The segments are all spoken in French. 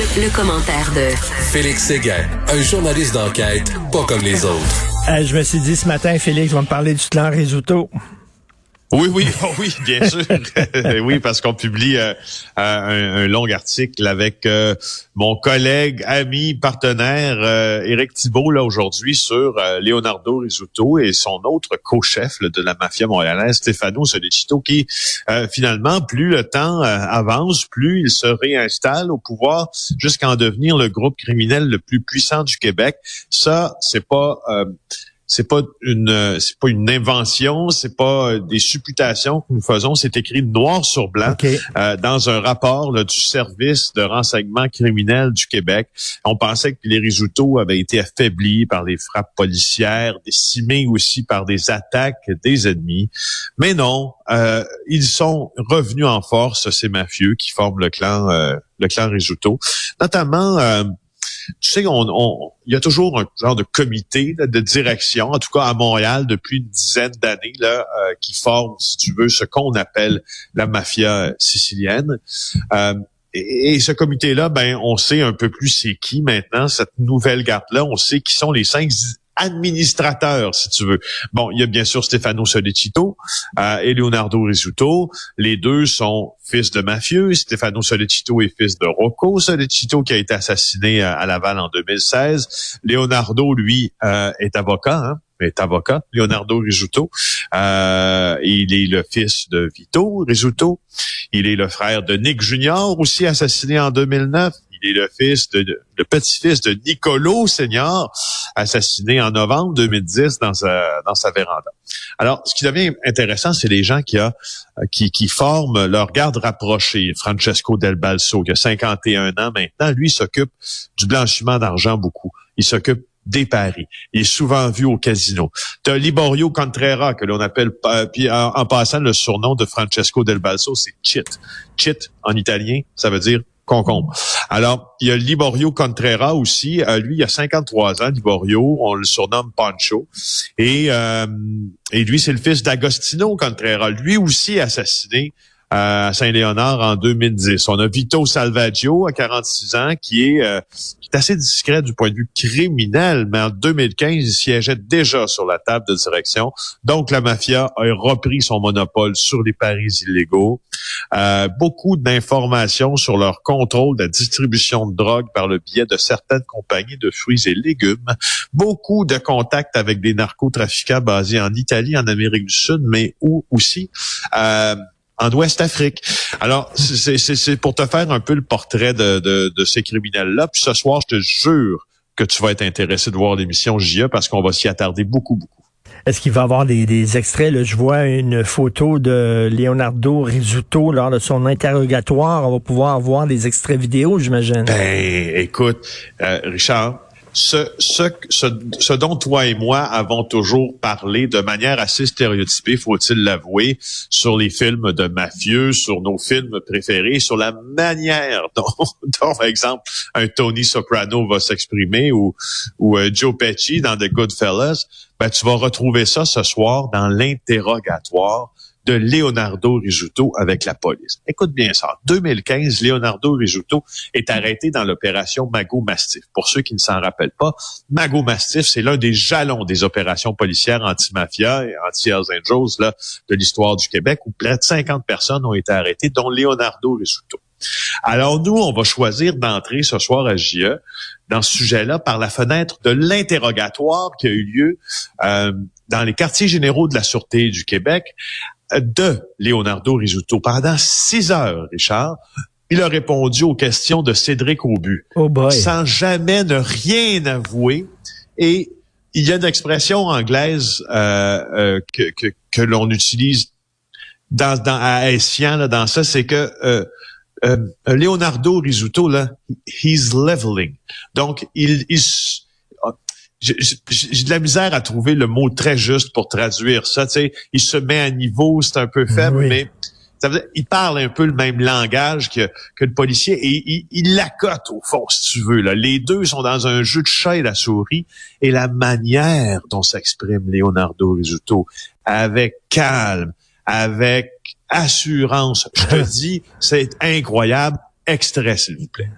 Le, commentaire de Félix Séguin, un journaliste d'enquête pas comme les autres. Euh, je me suis dit ce matin, Félix va me parler du clan Risuto. Oui, oui, oh oui, bien sûr. oui, parce qu'on publie euh, un, long article avec euh, mon collègue, ami, partenaire euh, Éric Thibault là aujourd'hui sur Leonardo Risuto et son autre co-chef de la mafia montréalaise, Stefano Solicito, qui finalement, plus le temps avance, plus il se réinstalle au pouvoir jusqu'à en devenir le groupe criminel le plus puissant du Québec. Ça, c'est pas c'est pas une euh, c'est pas une invention, c'est pas euh, des supputations que nous faisons, c'est écrit noir sur blanc euh, dans un rapport du service de renseignement criminel du Québec. On pensait que les résultats avaient été affaiblis par les frappes policières, décimés aussi par des attaques des ennemis, mais non, ils sont revenus en force ces mafieux qui forment le clan le clan Risuto, notamment tu sais, on, il y a toujours un genre de comité de direction, en tout cas à Montréal depuis une dizaine d'années, là, euh, qui forme, si tu veux, ce qu'on appelle la mafia sicilienne. Euh, et, ce comité-là, ben, on sait un peu plus c'est qui maintenant, cette nouvelle garde-là. On sait qui sont les cinq administrateur, si tu veux. Bon, il y a bien sûr Stefano Solicito euh, et Leonardo Risuto. Les deux sont fils de mafieux. Stefano Solicito est fils de Rocco Solicito qui a été assassiné à, Laval en 2016. Leonardo, lui, euh, est avocat. Hein? est avocat, Leonardo Risuto. Euh, il est le fils de Vito Risuto. Il est le frère de Nick Junior, aussi assassiné en 2009. Il est le fils de, le petit-fils de Nicolo Senior, assassiné en novembre 2010 dans sa, véranda. Alors, ce qui devient intéressant, c'est les gens qui, forment leur garde rapprochée. Francesco Del Balso, qui a 51 ans maintenant, lui s'occupe du blanchiment d'argent beaucoup. Il s'occupe des paris. Il est souvent vu au casino. Tu Liborio Contrera, que l'on appelle, puis en, en, passant, le surnom de Francesco Del Balso, c'est Chit. Chit, en italien, ça veut dire concombre. Alors, il y a Liborio Contreras aussi. Euh, lui, il a 53 ans, Liborio. On le surnomme Pancho. Et, euh, et lui, c'est le fils d'Agostino Contreras. Lui aussi assassiné à Saint-Léonard en 2010. On a Vito Salvaggio à 46 ans qui est, euh, qui est assez discret du point de vue criminel, mais en 2015, il siégeait déjà sur la table de direction. Donc la mafia a repris son monopole sur les paris illégaux. Euh, beaucoup d'informations sur leur contrôle de la distribution de drogue par le biais de certaines compagnies de fruits et légumes. Beaucoup de contacts avec des narcotrafiquants basés en Italie, en Amérique du Sud, mais où aussi euh, en Ouest Afrique. Alors, c'est pour te faire un peu le portrait de, de, ces criminels-là. Puis ce soir, je te jure que tu vas être intéressé de voir l'émission JE parce qu'on va s'y attarder beaucoup, beaucoup. Est-ce qu'il va y avoir des, extraits? Là? Je vois une photo de Leonardo Rizzuto lors de son interrogatoire. On va pouvoir voir des extraits vidéo, j'imagine. Ben, écoute, euh, Richard, ce, ce, ce, dont toi et moi avons toujours parlé de manière assez stéréotypée, faut-il l'avouer, sur les films de mafieux, sur nos films préférés, sur la manière dont, dont par exemple, un Tony Soprano va s'exprimer ou, ou euh, Joe Pesci dans The Goodfellas, ben, tu vas retrouver ça ce soir dans l'interrogatoire de Leonardo Risuto avec la police. Écoute bien ça. En 2015, Leonardo Risuto est arrêté dans l'opération Mago Mastiff. Pour ceux qui ne s'en rappellent pas, Mago Mastiff, c'est l'un des jalons des opérations policières anti-mafia et anti-Hells Angels là, de l'histoire du Québec où près de 50 personnes ont été arrêtées, dont Leonardo Risuto. Alors nous, on va choisir d'entrer ce soir à JE dans ce sujet-là par la fenêtre de l'interrogatoire qui a eu lieu euh, dans les quartiers généraux de la Sûreté du Québec de Leonardo Risuto pendant six heures, Richard. Il a répondu aux questions de Cédric Aubu, oh sans jamais ne rien avouer. Et il y a une expression anglaise euh, euh, que, que, que l'on utilise dans, dans à là, dans ça, c'est que euh, euh, Leonardo Risuto, là, he's leveling. Donc, il, il j'ai de la misère à trouver le mot très juste pour traduire ça. Tu sais, il se met à niveau, c'est un peu faible, mais ça veut dire, il parle un peu le même langage que, que le policier et il, il l'accote au fond, si tu veux. Là. Les deux sont dans un jeu de chat et la souris et la manière dont s'exprime Leonardo Risuto, avec calme, avec assurance, je te dis, c'est incroyable. Extrait, s'il vous plaît.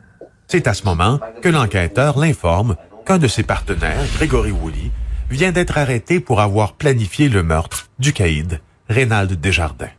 C'est à ce moment que l'enquêteur l'informe qu'un de ses partenaires, Grégory Woolley, vient d'être arrêté pour avoir planifié le meurtre du caïd Reynald Desjardins.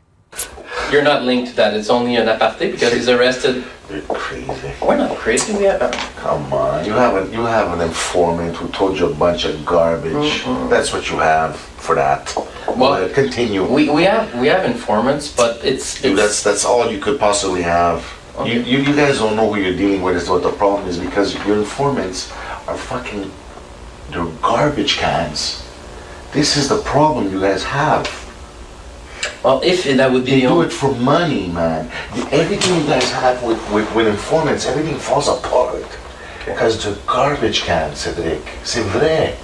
You're not linked to that. It's only an aparté because he's arrested. You're crazy. We're not crazy. We have. Come on. You have, a, you have an informant who told you a bunch of garbage. That's what you have for that. Well, Well, continue. We, we have we have informants, but it's, it's that's that's all you could possibly have. You, you you guys don't know who you're dealing with is what the problem is because your informants are fucking they're garbage cans. This is the problem you guys have. well if that would be They the do it for money, man. Everything you guys have with, with, with informants, everything falls apart. Because they're garbage cans, Cédric. C'est vrai.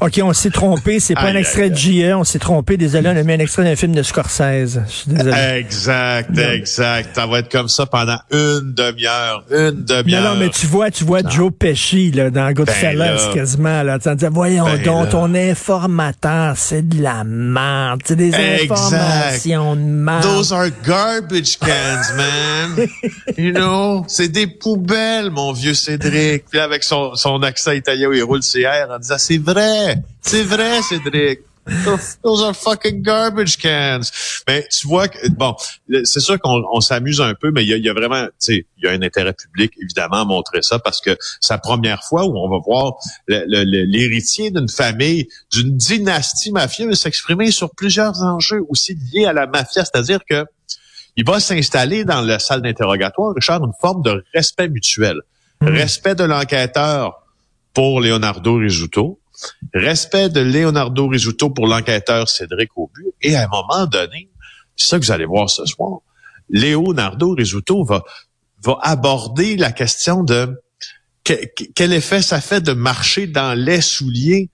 OK, on s'est trompé. C'est pas Aïe, un aïe, extrait de JE. On s'est trompé. Désolé, on a mis un extrait d'un film de Scorsese. Je suis désolé. Exact, exact. Ça va être comme ça pendant une demi-heure. Une demi-heure. Non, non, mais tu vois, tu vois Joe Pesci là, dans Goodfellas Ben quasiment. Là, tu dis, voyons Ben donc, là. ton informateur, c'est de la merde. C'est des Exact. informations de merde. Those are garbage cans, man. you know, c'est des poubelles, mon vieux Cédric. Puis avec son, son accent italien où il roule ses airs en disant c'est vrai, c'est vrai, Cédric. Those- are fucking garbage cans. Mais tu vois que bon, c'est sûr qu'on on s'amuse un peu, mais il y a, il y a vraiment, tu sais, il y a un intérêt public évidemment à montrer ça parce que c'est la première fois où on va voir l'héritier d'une famille, d'une dynastie mafieuse s'exprimer sur plusieurs enjeux aussi liés à la mafia, c'est-à-dire que il va s'installer dans la salle d'interrogatoire, Richard, une forme de respect mutuel. Respect de l'enquêteur pour Leonardo Rizzuto, respect de Leonardo Rizzuto pour l'enquêteur Cédric Aubu, et à un moment donné, c'est ça que vous allez voir ce soir, Leonardo Rizzuto va, aborder la question de que- que- quel effet ça fait de marcher dans les souliers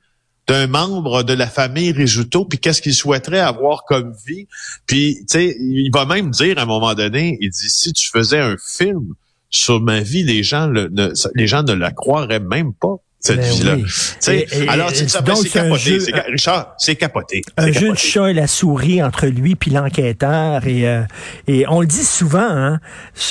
d'un membre de la famille Rizzuto, puis qu'est-ce qu'il souhaiterait avoir comme vie. Puis, tu sais, il va même dire à un moment donné, il dit, si tu faisais un film sur ma vie, les gens ne la croiraient même pas, cette vie-là. oui. Alors, c'est capoté. jeu- Richard, c'est capoté. un C'est jeu de capoté. chat et la souris entre lui puis l'enquêteur et euh, et on le dit souvent hein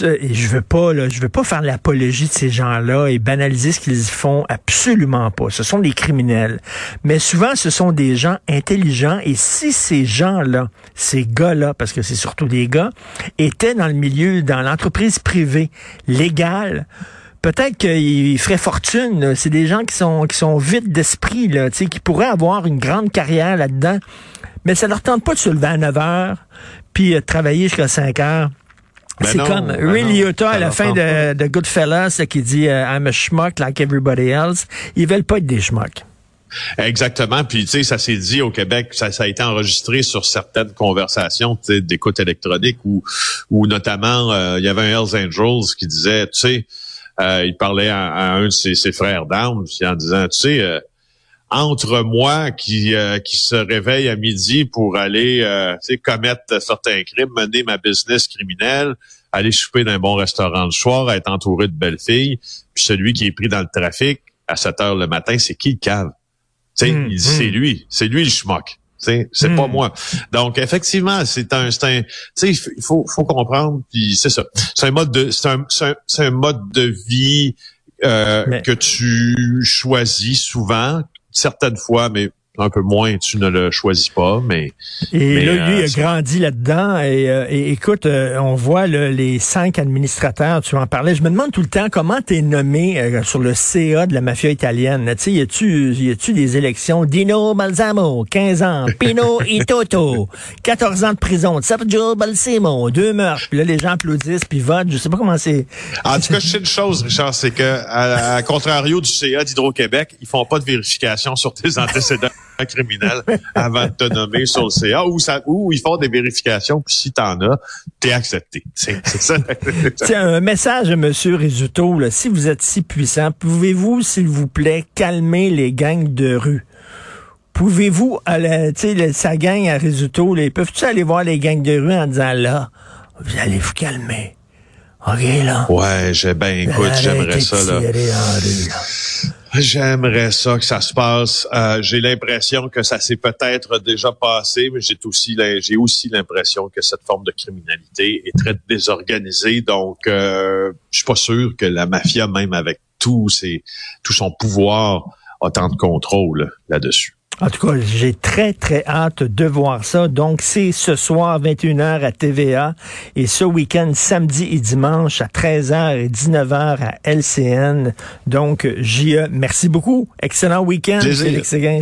et je veux pas là, je veux pas faire l'apologie de ces gens-là et banaliser ce qu'ils font absolument pas ce sont des criminels mais souvent ce sont des gens intelligents et si ces gens-là ces gars-là parce que c'est surtout des gars étaient dans le milieu dans l'entreprise privée légale Peut-être qu'ils feraient fortune. C'est des gens qui sont qui sont vides d'esprit, là, tu sais, qui pourraient avoir une grande carrière là-dedans. Mais ça leur tente pas de se lever à 9 heures puis euh, de travailler jusqu'à 5 heures. Ben c'est comme ben Ray Liotta à la fin de, de Goodfellas qui dit euh, I'm a schmuck like everybody else. Ils veulent pas être des schmucks. Exactement. Puis, tu sais, ça s'est dit au Québec, ça, ça a été enregistré sur certaines conversations d'écoute électronique où, où notamment, euh, il y avait un Hells Angels qui disait, tu sais, euh, il parlait à, à un de ses, ses frères d'armes en disant, tu sais, euh, entre moi qui euh, qui se réveille à midi pour aller euh, tu sais, commettre certains crimes, mener ma business criminelle, aller souper dans un bon restaurant le soir, être entouré de belles filles, puis celui qui est pris dans le trafic à 7 heures le matin, c'est qui le cave? Tu sais, Mm, il dit, mm. c'est lui, c'est lui le schmuck. C'est pas moi. Donc effectivement, c'est un, c'est un, tu sais, il faut, faut comprendre. Puis c'est ça. C'est un mode de, c'est un, c'est un, un mode de vie euh, Mais- que tu choisis souvent, certaines fois, mais un peu moins, tu ne le choisis pas. Mais Et Mais, là, lui, euh, il a grandi là-dedans. Et, euh, et écoute, euh, on voit là, les cinq administrateurs, tu en parlais. Je me demande tout le temps comment tu es nommé euh, sur le CA de la mafia italienne. Tu sais, y a-tu y a-tu des élections? Dino Balsamo, 15 ans. Pino Itoto, 14 ans de prison. Sergio Balsamo, deux meurtres. Puis là, les gens applaudissent puis votent. Je sais pas comment c'est. en tout cas, je sais une chose, Richard, c'est que à, à contrario du CA d'Hydro-Québec, ils font pas de vérification sur tes antécédents criminels avant de te nommer sur le CA, ou ça, ou ils font des vérifications, puis si t'en as, t'es accepté. C'est ça. C'est un message à M. Rizzuto. Là. Si vous êtes si puissant, pouvez-vous, s'il vous plaît, calmer les gangs de rue? Pouvez-vous, le- sa gang à Rizzuto, là, ils peuvent-tu aller voir les gangs de rue en disant, là, vous allez vous calmer? OK, là? Ouais, j'ai ben écoute, j'aimerais ça là. tirer en rue, là. J'aimerais ça que ça se passe. Euh, j'ai l'impression que ça s'est peut-être déjà passé, mais j'ai aussi l'impression que cette forme de criminalité est très désorganisée. Donc, euh, je suis pas sûr que la mafia, même avec tout ses, tout son pouvoir, a tant de contrôle là-dessus. En tout cas, j'ai très, très hâte de voir ça. Donc, c'est ce soir, 21h à TVA et ce week-end, samedi et dimanche à 13h et 19h à LCN. Donc, JE, merci beaucoup. Excellent week-end, Félix Séguin.